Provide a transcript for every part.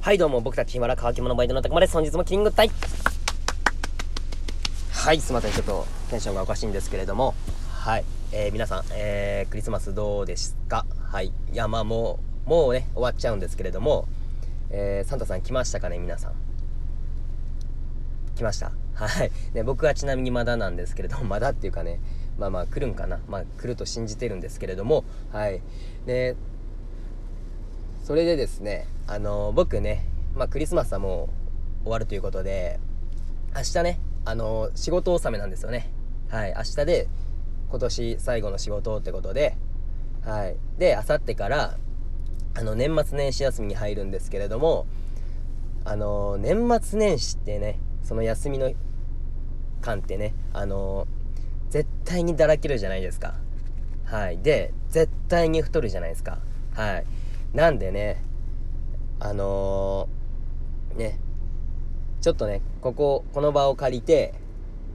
はいどうも僕たちヒマラ乾き物バイトのたくまです。本日もキングタイはいすいませんちょっとテンションがおかしいんですけれども。はい、えー、皆さん、えー、クリスマスどうですか？はいいやまあもうもうね終わっちゃうんですけれども、えー、サンタさん来ましたかね皆さん？来ました？はい。で僕はちなみにまだなんですけれども まだっていうかねまあまあ来るんかな？まあ来ると信じてるんですけれども。はい。でそれでですねあの僕ね、まあ、クリスマスはもう終わるということで明日ねあの仕事納めなんですよね。はい明日で今年最後の仕事ってことではいで明後日からあの年末年始休みに入るんですけれどもあの年末年始ってねその休みの間ってねあの絶対にだらけるじゃないですか。はいで絶対に太るじゃないですか。はい。なんでねあのー、ねちょっとねこここの場を借りて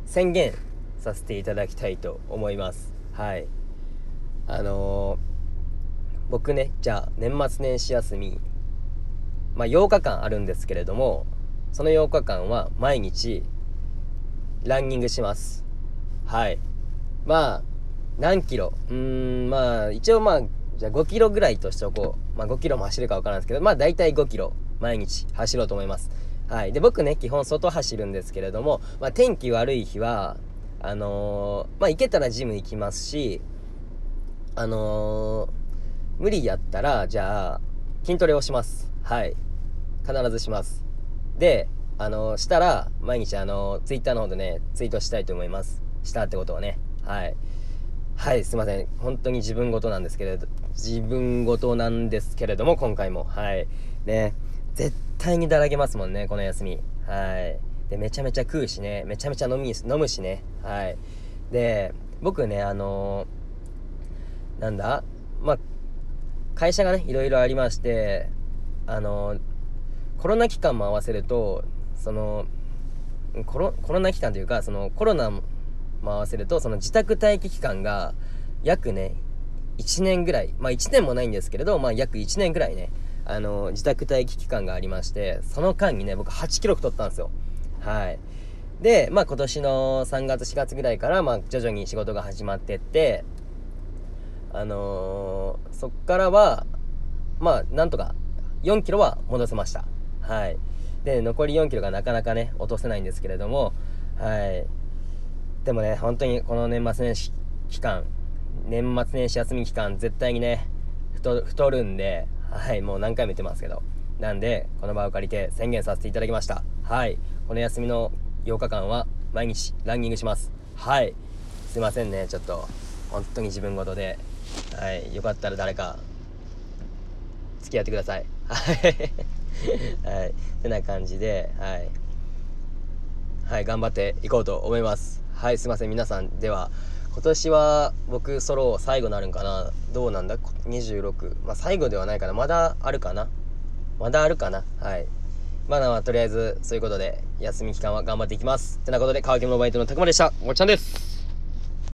宣言させていただきたいと思います。はい。あのー、僕ねじゃあ年末年始休みまあ8日間あるんですけれどもその8日間は毎日ランニングします。はい。まあ何キロ？うーんまあ一応まあじゃあ5キロぐらいとしておこう。まあ5キロも走るか分からんですけど、まあ大体5キロ毎日走ろうと思います。はい。で、僕ね、基本外走るんですけれども、まあ天気悪い日は、あのー、まあ行けたらジム行きますし、あのー、無理やったら、じゃあ、筋トレをします。はい。必ずします。で、あのー、したら、毎日あのー、ツイッターの方でね、ツイートしたいと思います。したってことはね。はい。はい、すいません。本当に自分事なんですけれど、自分事なんですけれども、今回も。はい。ね、絶対にだらけますもんね、この休み。はい。で、めちゃめちゃ食うしね、めちゃめちゃ飲み、飲むしね。はい。で、僕ね、あのー、なんだ？まあ、会社がね、いろいろありまして、あのー、コロナ期間も合わせると、その、コロコロナ期間というか、そのコロナ回せるとその自宅待機期間が約ね1年ぐらいまあ1年もないんですけれどまあ約1年ぐらいねあの自宅待機期間がありましてその間にね僕8キロ太ったんですよ。はい。でまあ今年の3月4月ぐらいからまあ徐々に仕事が始まってってあのー、そっからはまあなんとか4キロは戻せました。はい。で残り4キロがなかなかね落とせないんですけれどもはい。でもね、本当にこの年末年始期間、年末年始休み期間、絶対にね、太るんで、はい、もう何回も言ってますけど。なんで、この場を借りて宣言させていただきました。はい。この休みの8日間は毎日ランニングします。はい。すいませんね、ちょっと。本当に自分事で。はい。よかったら誰か、付き合ってください。はい。はい。てな感じで、はい。はい、頑張っていこうと思います。はい、すいません、皆さん。では、今年は僕ソロ最後になるんかなどうなんだ ?26。まあ最後ではないかなまだあるかな？まだあるかな？はい。まだはとりあえずそういうことで休み期間は頑張っていきます。てなことで、乾き物バイトのたくまでした。もっちゃんです。